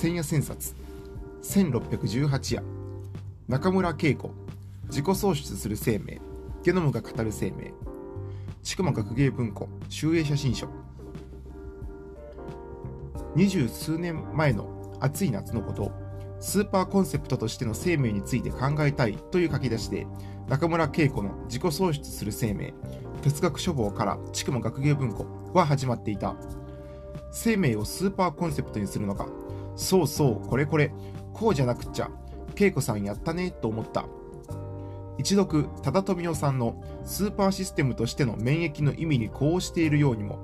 千夜千冊1618夜。中村恵子自己創出する生命。ゲノムが語る生命。筑馬学芸文庫集英写真書。二十数年前の暑い夏のことスーパーコンセプトとしての生命について考えたいという書き出しで中村恵子の自己創出する生命哲学書房から筑馬学芸文庫は始まっていた。生命をスーパーコンセプトにするのかそうそうこれこれ。こうじゃなくっちゃ恵子さんやったねと思った。一読忠富夫さんのスーパーシステムとしての免疫の意味に呼応しているようにも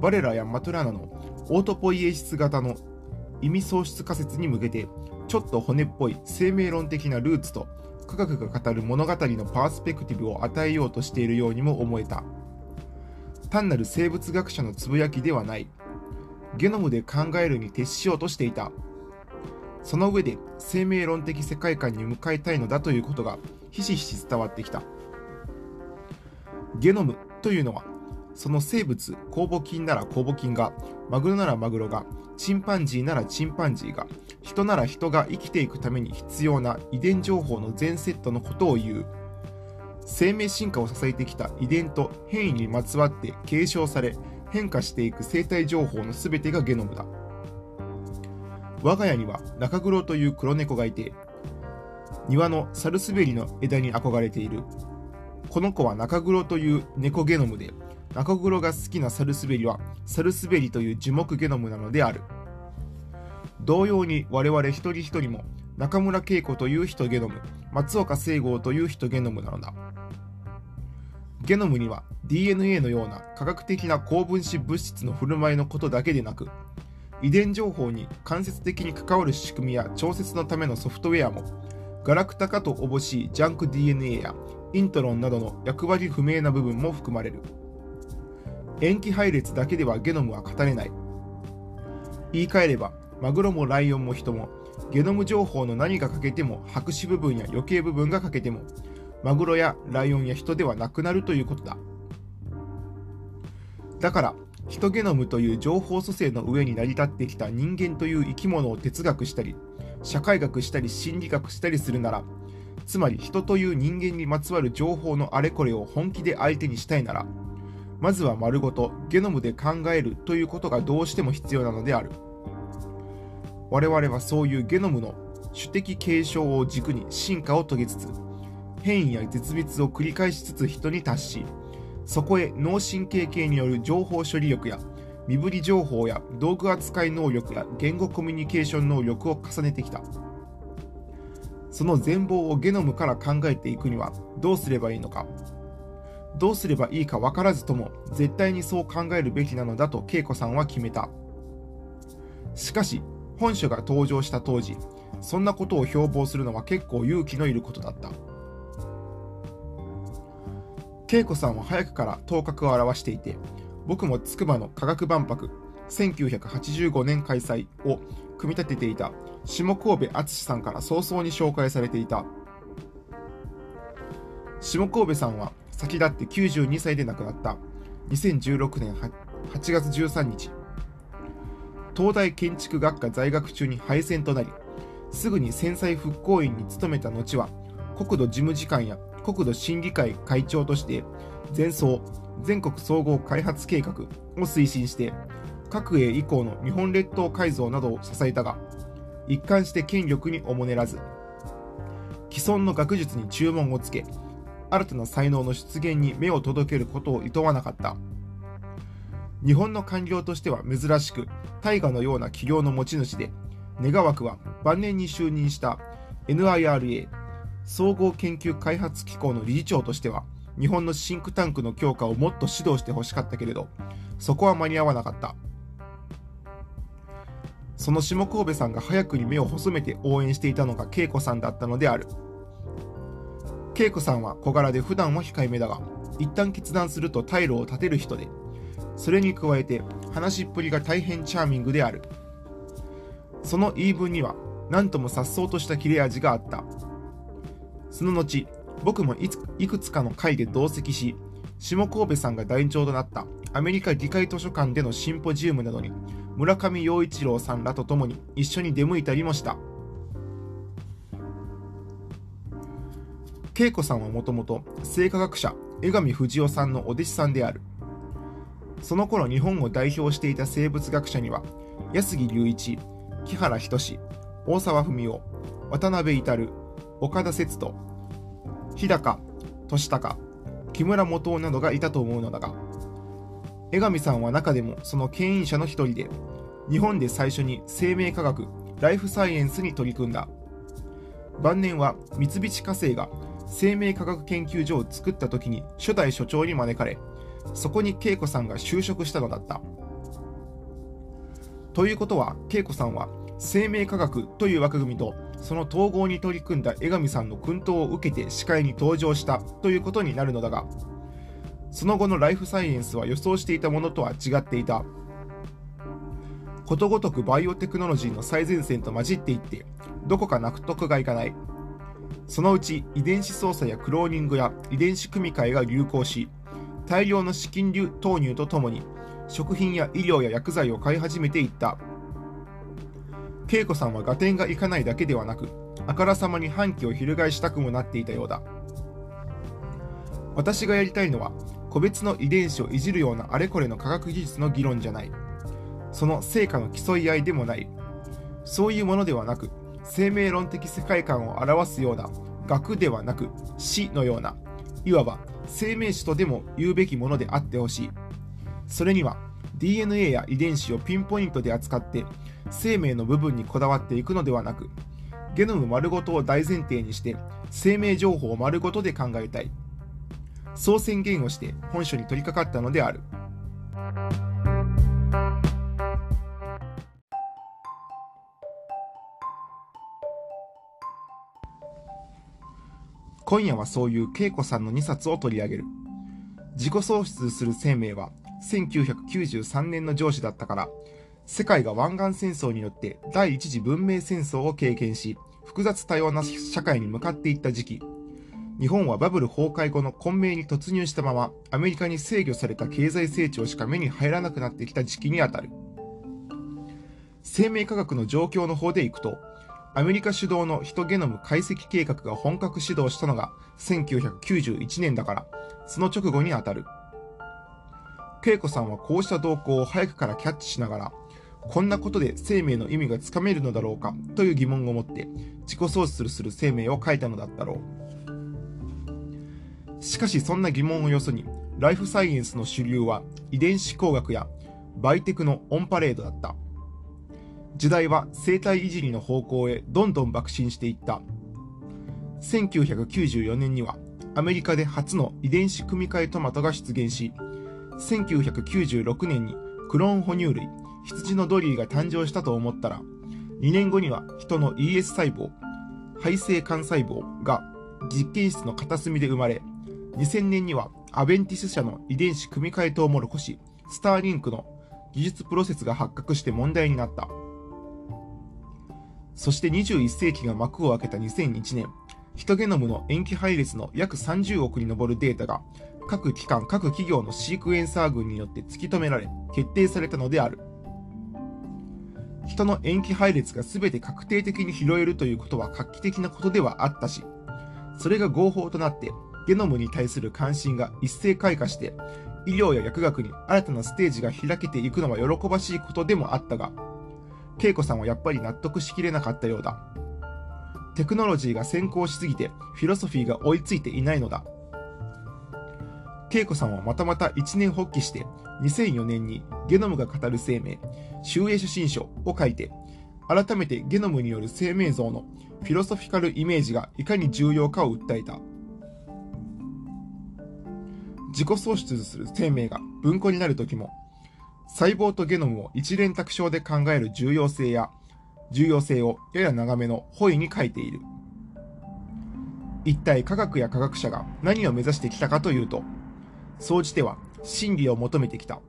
バレラやマトラナのオートポイエシス型の意味喪失仮説に向けてちょっと骨っぽい生命論的なルーツと科学が語る物語のパースペクティブを与えようとしているようにも思えた。単なる生物学者のつぶやきではない。ゲノムで考えるに徹しようとしていた。その上で生命論的世界観に向かいたいのだということがひしひし伝わってきた。ゲノムというのはその生物酵母菌なら酵母菌がマグロならマグロがチンパンジーならチンパンジーが人なら人が生きていくために必要な遺伝情報の全セットのことを言う。生命進化を支えてきた遺伝と変異にまつわって継承され変化していく生態情報の全てがゲノムだ。我が家には中黒という黒猫がいて庭のサルスベリの枝に憧れている。この子は中黒という猫ゲノムで中黒が好きなサルスベリはサルスベリという樹木ゲノムなのである。同様に我々一人一人も中村恵子という人ゲノム松岡聖剛という人ゲノムなのだ。ゲノムには DNA のような科学的な高分子物質の振る舞いのことだけでなく遺伝情報に間接的に関わる仕組みや調節のためのソフトウェアもガラクタかとおぼしいジャンク DNA やイントロンなどの役割不明な部分も含まれる。塩基配列だけではゲノムは語れない。言い換えればマグロもライオンも人もゲノム情報の何が欠けても白紙部分や余計部分が欠けてもマグロやライオンや人ではなくなるということだ。だからヒトゲノムという情報組成の上に成り立ってきた人間という生き物を哲学したり社会学したり心理学したりするならつまり人という人間にまつわる情報のあれこれを本気で相手にしたいならまずは丸ごとゲノムで考えるということがどうしても必要なのである。我々はそういうゲノムの主的継承を軸に進化を遂げつつ変異や絶滅を繰り返しつつ人に達しそこへ脳神経系による情報処理力や身振り情報や道具扱い能力や言語コミュニケーション能力を重ねてきた。その全貌をゲノムから考えていくにはどうすればいいのか。どうすればいいか分からずとも絶対にそう考えるべきなのだと恵子さんは決めた。しかし本書が登場した当時そんなことを標榜するのは結構勇気のいることだった。恵子さんは早くから頭角を現していて僕も筑波の科学万博1985年開催を組み立てていた下神戸淳さんから早々に紹介されていた。下神戸さんは先立って92歳で亡くなった。2016年8月13日。東大建築学科在学中に敗戦となりすぐに戦災復興院に勤めた後は国土事務次官や国土審議会会長として前総全国総合開発計画を推進して各営以降の日本列島改造などを支えたが一貫して権力におもねらず既存の学術に注文をつけ新たな才能の出現に目を届けることを厭わなかった。日本の官僚としては珍しく大河のような企業の持ち主で願わくは晩年に就任した NIRA 総合研究開発機構の理事長としては日本のシンクタンクの強化をもっと指導してほしかったけれどそこは間に合わなかった。その下神戸さんが早くに目を細めて応援していたのが恵子さんだったのである。恵子さんは小柄で普段は控えめだが一旦決断すると退路を立てる人でそれに加えて話しっぷりが大変チャーミングである。その言い分には何とも颯爽とした切れ味があった。その後僕もいくつかの会で同席し下神戸さんが団長となったアメリカ議会図書館でのシンポジウムなどに村上陽一郎さんらと共に一緒に出向いたりもした。恵子さんはもともと生化学者江上藤夫さんのお弟子さんである。その頃日本を代表していた生物学者には安木隆一木原仁大沢文夫渡辺至岡田節人日高俊孝木村元夫などがいたと思うのだが江上さんは中でもその牽引者の一人で日本で最初に生命科学ライフサイエンスに取り組んだ。晩年は三菱化成が生命科学研究所を作った時に初代所長に招かれそこに恵子さんが就職したのだった。ということは恵子さんは生命科学という枠組みとその統合に取り組んだ江上さんの薫陶を受けて司会に登場したということになるのだがその後のライフサイエンスは予想していたものとは違っていた。ことごとくバイオテクノロジーの最前線と混じっていってどこか納得がいかない。そのうち遺伝子操作やクローニングや遺伝子組み換えが流行し大量の資金流投入とともに食品や医療や薬剤を買い始めていった。恵子さんは合点がいかないだけではなくあからさまに反旗を翻したくもなっていたようだ。私がやりたいのは個別の遺伝子をいじるようなあれこれの科学技術の議論じゃない。その成果の競い合いでもない。そういうものではなく生命論的世界観を表すような学ではなく死のようないわば生命史とでも言うべきものであってほしい。それには DNA や遺伝子をピンポイントで扱って生命の部分にこだわっていくのではなくゲノム丸ごとを大前提にして生命情報を丸ごとで考えたい。そう宣言をして本書に取り掛かったのである。今夜はそういう恵子さんの2冊を取り上げる。自己喪失する生命は1993年の上司だったから世界が湾岸戦争によって第一次文明戦争を経験し複雑多様な社会に向かっていった時期。日本はバブル崩壊後の混迷に突入したままアメリカに制御された経済成長しか目に入らなくなってきた時期にあたる。生命科学の状況の方でいくとアメリカ主導のヒトゲノム解析計画が本格始動したのが1991年だからその直後にあたる。恵子さんはこうした動向を早くからキャッチしながらこんなことで生命の意味がつかめるのだろうか？という疑問を持って自己喪失する生命を書いたのだったろう。しかしそんな疑問をよそにライフサイエンスの主流は遺伝子工学やバイテクのオンパレードだった。時代は生態いじりの方向へどんどん爆進していった。1994年にはアメリカで初の遺伝子組み換えトマトが出現し1996年にクローン哺乳類羊のドリーが誕生したと思ったら2年後には人の ES 細胞肺性幹細胞が実験室の片隅で生まれ2000年にはアベンティス社の遺伝子組み換えトウモロコシスターリンクの技術プロセスが発覚して問題になった。そして21世紀が幕を開けた2001年ヒトゲノムの塩基配列の約30億に上るデータが各機関各企業のシークエンサー群によって突き止められ決定されたのである。人の塩基配列が全て確定的に拾えるということは画期的なことではあったしそれが合法となってゲノムに対する関心が一斉開花して医療や薬学に新たなステージが開けていくのは喜ばしいことでもあったが恵子さんはやっぱり納得しきれなかったようだ。テクノロジーが先行しすぎてフィロソフィーが追いついていないのだ。恵子さんはまたまた一年発起して2004年にゲノムが語る生命集英写真書を書いて改めてゲノムによる生命像のフィロソフィカルイメージがいかに重要かを訴えた。自己喪失する生命が文庫になる時も細胞とゲノムを一連卓章で考える重要性や重要性をやや長めの本意に書いている。一体科学や科学者が何を目指してきたかというと総じては真理を求めてきた。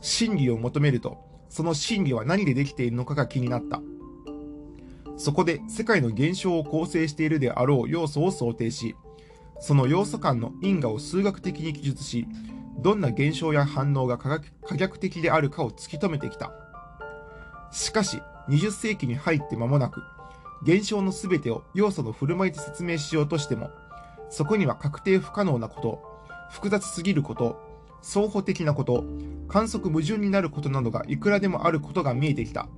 真理を求めるとその真理は何でできているのかが気になったそこで世界の現象を構成しているであろう要素を想定しその要素間の因果を数学的に記述し、どんな現象や反応が可逆的であるかを突き止めてきた。しかし、20世紀に入って間もなく、現象の全てを要素の振る舞いで説明しようとしても、そこには確定不可能なこと、複雑すぎること、双方的なこと、観測矛盾になることなどがいくらでもあることが見えてきた。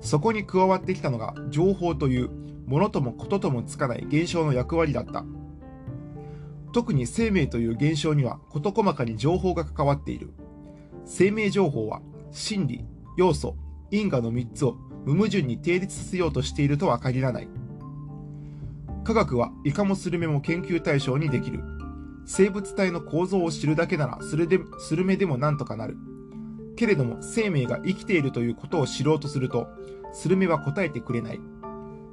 そこに加わってきたのが情報というものともことともつかない現象の役割だった。特に生命という現象には事細かに情報が関わっている。生命情報は心理、要素、因果の3つを無矛盾に定立させようとしているとは限らない。科学はイカもスルメも研究対象にできる。生物体の構造を知るだけならスルでスルメでもなんとかなる。けれども生命が生きているということを知ろうとすると、スルメは答えてくれない。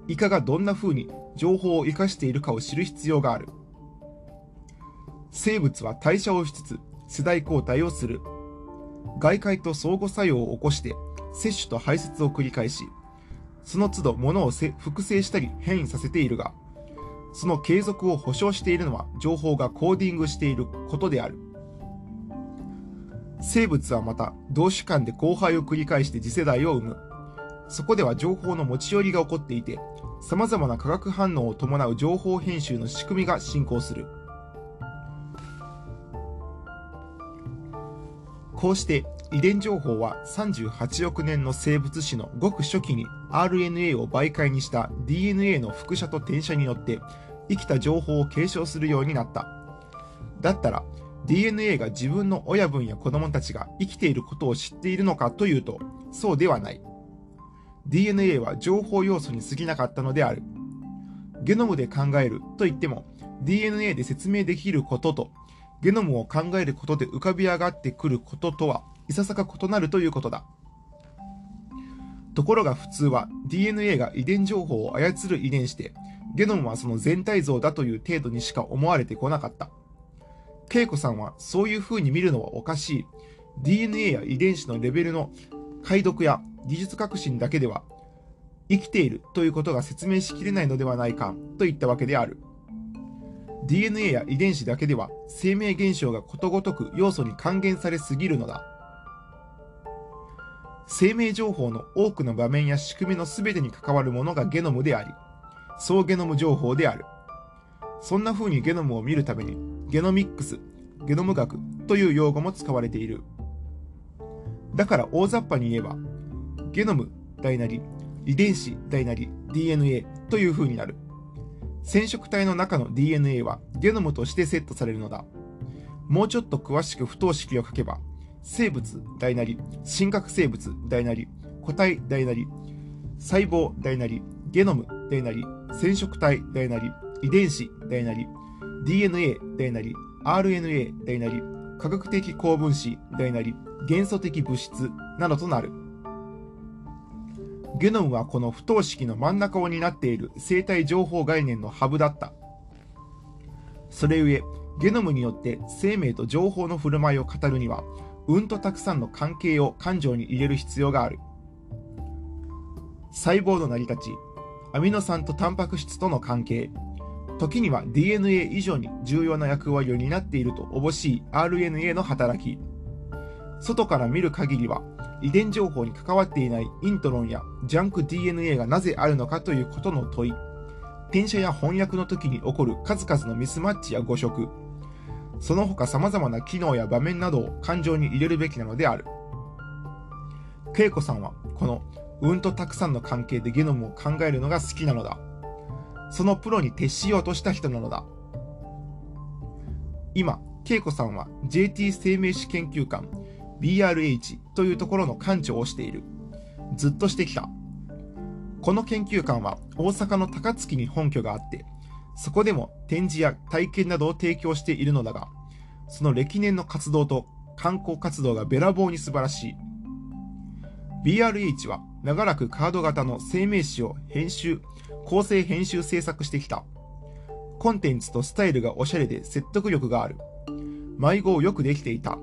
イカがどんな風に情報を生かしているかを知る必要がある。生物は代謝をしつつ世代交代をする。外界と相互作用を起こして摂取と排泄を繰り返し、その都度物を複製したり変異させているが、その継続を保証しているのは情報がコーディングしていることである。生物はまた同種間で交配を繰り返して次世代を生む。そこでは情報の持ち寄りが起こっていて、様々な化学反応を伴う情報編集の仕組みが進行する。こうして遺伝情報は38億年の生物史のごく初期に RNA を媒介にした DNA の複写と転写によって生きた情報を継承するようになった。だったら DNA が自分の親分や子供たちが生きていることを知っているのかというと、そうではない。DNA は情報要素に過ぎなかったのである。ゲノムで考えると言っても、DNA で説明できることと、ゲノムを考えることで浮かび上がってくることとは、いささか異なるということだ。ところが普通は DNA が遺伝情報を操る遺伝子で、ゲノムはその全体像だという程度にしか思われてこなかった。恵子さんはそういう風に見るのはおかしい。DNA や遺伝子のレベルの解読や技術革新だけでは生きているということが説明しきれないのではないかといったわけである。DNA や遺伝子だけでは生命現象がことごとく要素に還元されすぎるのだ。生命情報の多くの場面や仕組みの全てに関わるものがゲノムであり、総ゲノム情報である。そんな風にゲノムを見るために、ゲノミックス、ゲノム学という用語も使われている。だから大雑把に言えば、ゲノム大なり、遺伝子大なり、DNA という風になる。染色体の中の DNA はゲノムとしてセットされるのだ。もうちょっと詳しく不等式を書けば、生物大なり、真核生物大なり、個体大なり、細胞大なり、ゲノム大なり、染色体大なり、遺伝子大なり、DNA 大なり、RNA 大なり、科学的高分子大なり、元素的物質などとなる。ゲノムはこの不等式の真ん中を担っている生体情報概念のハブだった。それゆえ、ゲノムによって生命と情報の振る舞いを語るには、うんとたくさんの関係を感情に入れる必要がある。細胞の成り立ち、アミノ酸とタンパク質との関係、時には DNA 以上に重要な役割を担っていると乏しい RNA の働き、外から見る限りは遺伝情報に関わっていないイントロンやジャンク DNA がなぜあるのかということの問い、転写や翻訳の時に起こる数々のミスマッチや誤植、その他様々な機能や場面などを感情に入れるべきなのである。恵子さんはこのうんとたくさんの関係でゲノムを考えるのが好きなのだ。そのプロに徹しようとした人なのだ。今、恵子さんは JT 生命史研究館 BRH というところの館長をしている。ずっとしてきた。この研究館は大阪の高槻に本拠があって、そこでも展示や体験などを提供しているのだが、その歴年の活動と観光活動がべらぼうに素晴らしい。BRH は長らくカード型の生命誌を編集、構成編集制作してきた。コンテンツとスタイルがおしゃれで説得力がある。迷子をよくできていた。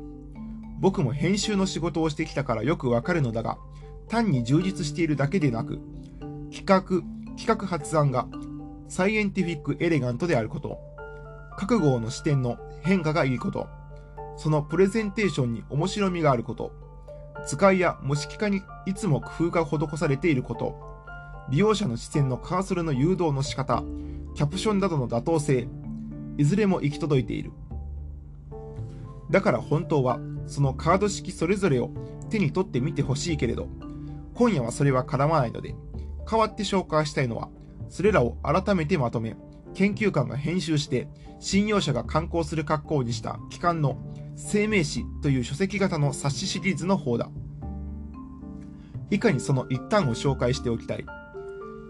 僕も編集の仕事をしてきたからよくわかるのだが、単に充実しているだけでなく、企画、企画発案がサイエンティフィックエレガントであること、各号の視点の変化がいいこと、そのプレゼンテーションに面白みがあること、使いや模式化にいつも工夫が施されていること、利用者の視線のカーソルの誘導の仕方、キャプションなどの妥当性、いずれも行き届いている。だから本当は、そのカード式それぞれを手に取ってみてほしいけれど、今夜はそれは絡まないので、代わって紹介したいのは、それらを改めてまとめ、研究官が編集して、信用者が刊行する格好にした機関の生命誌という書籍型の冊子シリーズの方だ。以下にその一端を紹介しておきたい。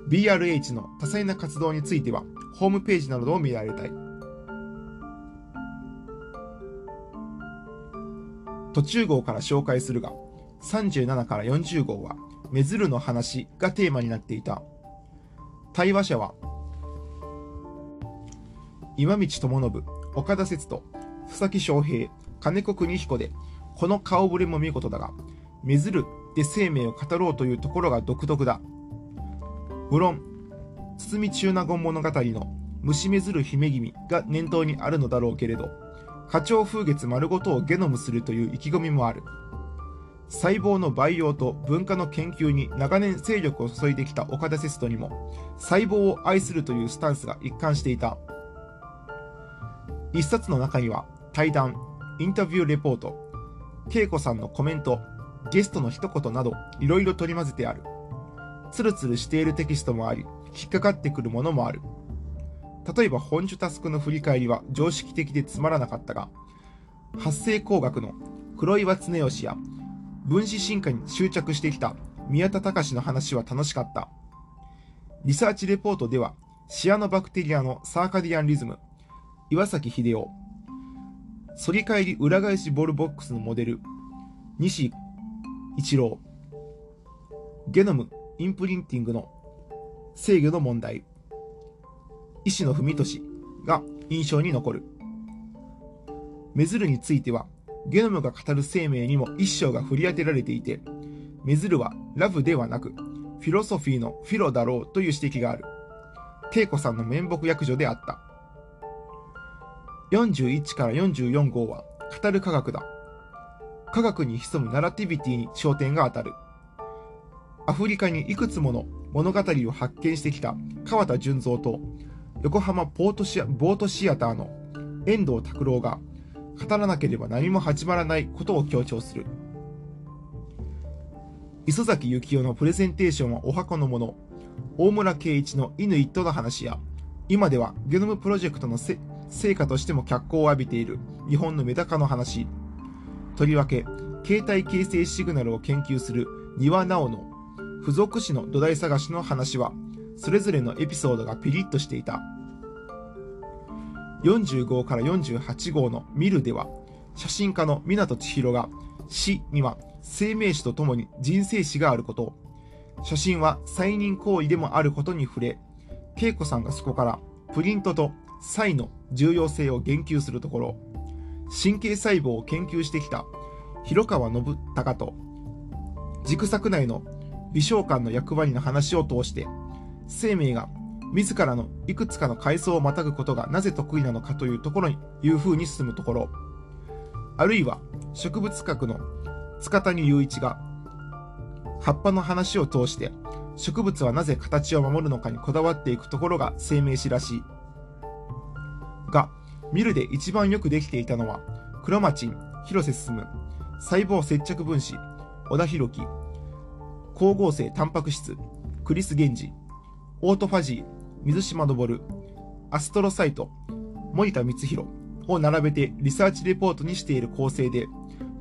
BRH の多彩な活動については、ホームページなどを見られたい。途中号から紹介するが、37から40号は、メズルの話がテーマになっていた。対話者は、今道智信、岡田節人、佐々木翔平、金子邦彦で、この顔ぶれも見事だが、めずるで生命を語ろうというところが独特だ。無論、堤中納言物語の虫めずる姫君が念頭にあるのだろうけれど、花鳥風月丸ごとをゲノムするという意気込みもある。細胞の培養と文化の研究に長年勢力を注いできた岡田節人にも、細胞を愛するというスタンスが一貫していた。一冊の中には、対談、インタビューレポート、恵子さんのコメント、ゲストの一言など、いろいろ取り混ぜてある。ツルツルしているテキストもあり、引っかかってくるものもある。例えば本樹タスクの振り返りは常識的でつまらなかったが、発生工学の黒岩恒義や分子進化に執着してきた宮田隆の話は楽しかった。リサーチレポートでは、シアノバクテリアのサーカディアンリズム、岩崎秀夫、反り返り裏返しボールボックスのモデル、西一郎、ゲノムインプリンティングの制御の問題、石野文俊が印象に残る。メズルについては、ゲノムが語る生命にも一章が振り当てられていて、メズルはラブではなく、フィロソフィーのフィロだろうという指摘がある。恵子さんの面目役女であった。41から44号は語る科学だ。科学に潜むナラティビティに焦点が当たる。アフリカにいくつもの物語を発見してきた川田純三と横浜ポートシアボートシアターの遠藤拓郎が語らなければ何も始まらないことを強調する。磯崎幸雄のプレゼンテーションはお箱のもの、大村圭一のイヌイットの話や、今ではゲノムプロジェクトの成果としても脚光を浴びている日本のメダカの話、とりわけ、携帯形成シグナルを研究する庭直の付属詞の土台探しの話は、それぞれのエピソードがピリッとしていた。40号から48号の見るでは、写真家の湊千尋が死には生命史とともに人生史があること、写真は再認行為でもあることに触れ、恵子さんがそこからプリントとサイの重要性を言及するところ、神経細胞を研究してきた広川信孝と、軸作内の微小感の役割の話を通して、生命が自らのいくつかの階層をまたぐことがなぜ得意なのかというところにいう風に進むところ、あるいは植物学の塚谷雄一が葉っぱの話を通して植物はなぜ形を守るのかにこだわっていくところが生命史らしい。が、ミルで一番よくできていたのは、クロマチン、広瀬進、細胞接着分子、小田博樹、光合成タンパク質、クリス・ゲンジ、オートファジー、水島昇、アストロサイト、森田光弘を並べてリサーチレポートにしている構成で、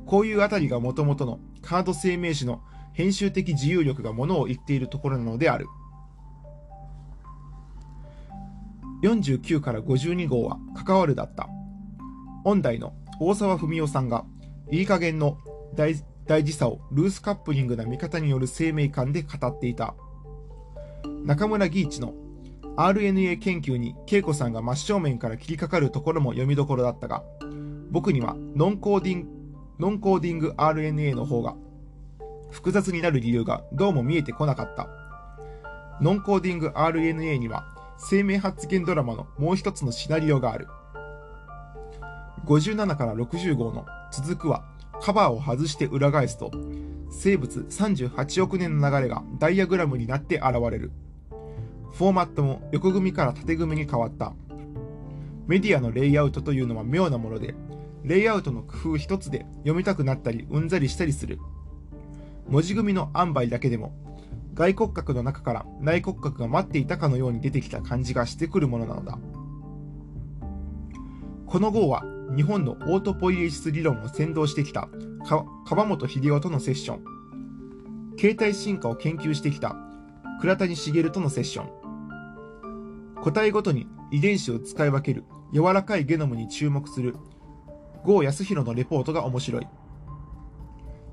こういうあたりがもともとのカード生命史の編集的自由力がものを言っているところなのである。49から52号は関わるだった。本題の大沢文夫さんが、いい加減の大大事さをルースカップリングな見方による生命感で語っていた。中村義一の RNA 研究に恵子さんが真正面から切りかかるところも読みどころだったが、僕にはノンコーディンノンコーディング RNA の方が複雑になる理由がどうも見えてこなかった。ノンコーディング RNA には生命発現ドラマのもう一つのシナリオがある。57から60号の続くはカバーを外して裏返すと生物38億年の流れがダイアグラムになって現れるフォーマットも横組から縦組に変わった。メディアのレイアウトというのは妙なものでレイアウトの工夫一つで読みたくなったりうんざりしたりする。文字組みの塩梅だけでも外骨格の中から内骨格が待っていたかのように出てきた感じがしてくるものなのだ。この号は日本のオートポイエシス理論を先導してきた川本秀夫とのセッション。携帯進化を研究してきた倉谷茂とのセッション。個体ごとに遺伝子を使い分ける。柔らかいゲノムに注目する。郷康弘のレポートが面白い。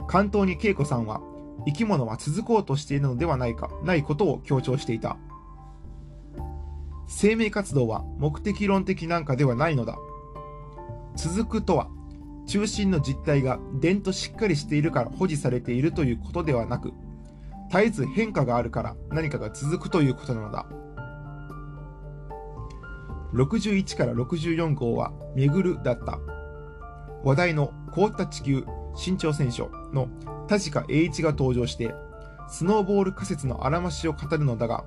関東に恵子さんは生き物は続こうとしているのではないかないことを強調していた。生命活動は目的論的なんかではないのだ。続くとは中心の実態が伝としっかりしているから保持されているということではなく絶えず変化があるから何かが続くということなのだ。61から64号は「めぐる」だった。話題の凍った地球新潮戦書の田近栄一が登場してスノーボール仮説のあらましを語るのだが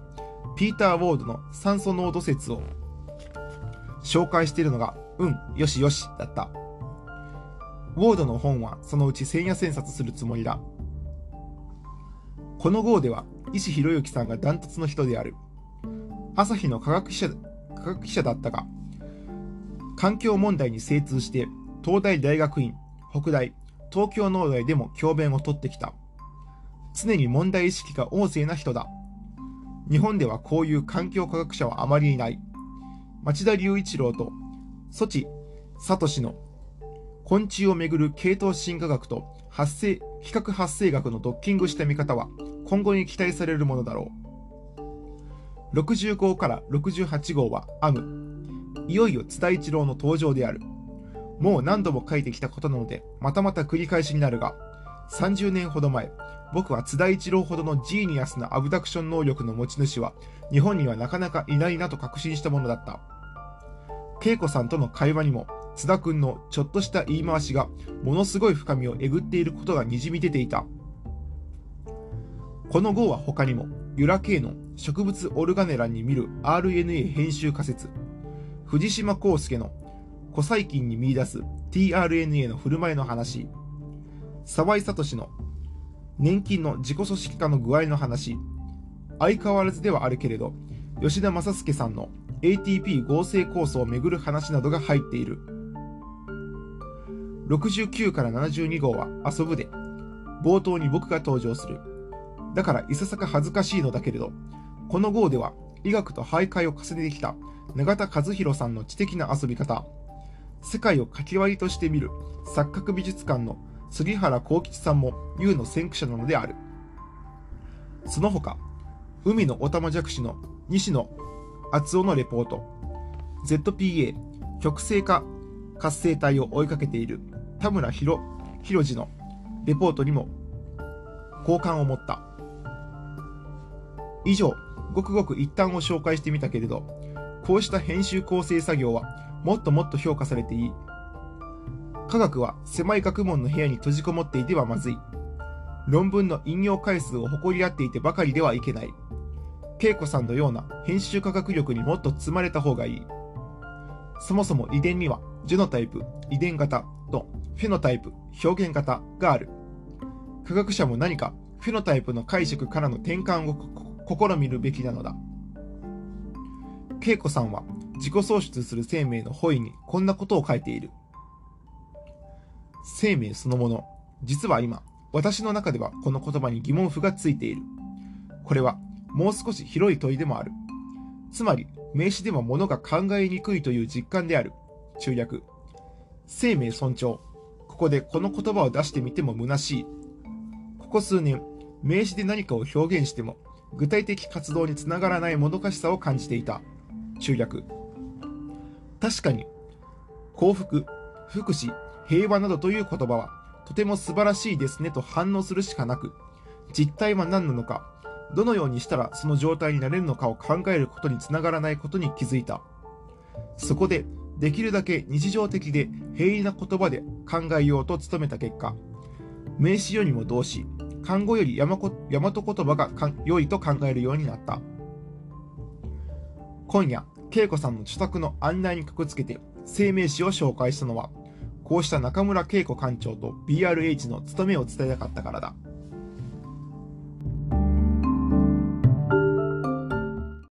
ピーター・ウォードの酸素濃度説を紹介しているのがうんよしよしだった。ウォードの本はそのうち千夜千冊するつもりだ。この号では石博之さんがダントツの人である。朝日の科学者科学者だったが環境問題に精通して東大大学院北大東京農大でも教鞭をとってきた。常に問題意識が旺盛な人だ。日本ではこういう環境科学者はあまりいない。町田隆一郎と措置聡の昆虫をめぐる系統進化学と発生比較発生学のドッキングした見方は今後に期待されるものだろう。60号から68号はアム。いよいよ津田一郎の登場である。もう何度も書いてきたことなのでまたまた繰り返しになるが30年ほど前僕は津田一郎ほどのジーニアスなアブダクション能力の持ち主は日本にはなかなかいないなと確信したものだった。恵子さんとの会話にも津田君のちょっとした言い回しがものすごい深みをえぐっていることがにじみ出ていた。この号は他にもユラ系の植物オルガネランに見る RNA 編集仮説。藤島康介の古細菌に見出す tRNA の振る舞いの話。沢井聡の年金の自己組織化の具合の話。相変わらずではあるけれど吉田正介さんの ATP 合成酵素をめぐる話などが入っている。69から72号は遊ぶで。冒頭に僕が登場する。だからいささか恥ずかしいのだけれどこの号では医学と徘徊を重ねてきた永田和弘さんの知的な遊び方世界をかき割りとして見る錯覚美術館の杉原幸吉さんも U の先駆者なのである。その他海のオタマジャクシの西野厚尾のレポート ZPA 極性化活性体を追いかけている田村博次のレポートにも好感を持った。以上ごくごく一旦を紹介してみたけれどこうした編集構成作業はもっともっと評価されていい。科学は狭い学問の部屋に閉じこもっていてはまずい。論文の引用回数を誇り合っていてばかりではいけない。恵子さんのような編集科学力にもっと積まれた方がいい。そもそも遺伝にはジェノタイプ、遺伝型とフェノタイプ、表現型がある。科学者も何かフェノタイプの解釈からの転換を試みるべきなのだ。恵子さんは自己創出する生命の本意にこんなことを書いている。生命そのもの。実は今、私の中ではこの言葉に疑問符がついている。これはもう少し広い問いでもある。つまり、名詞でも物が考えにくいという実感である。中略。生命尊重。ここでこの言葉を出してみても虚しい。ここ数年、名詞で何かを表現しても、具体的活動につながらないもどかしさを感じていた。中略。確かに幸福、福祉、平和などという言葉はとても素晴らしいですねと反応するしかなく、実態は何なのか、どのようにしたらその状態になれるのかを考えることにつながらないことに気づいた。そこでできるだけ日常的で平易な言葉で考えようと努めた結果、名詞よりも動詞、漢語より大和言葉が良いと考えるようになった。今夜、恵子さんの自宅の案内にかくつけて声明誌を紹介したのは、こうした中村恵子館長と BRH の務めを伝えたかったからだ。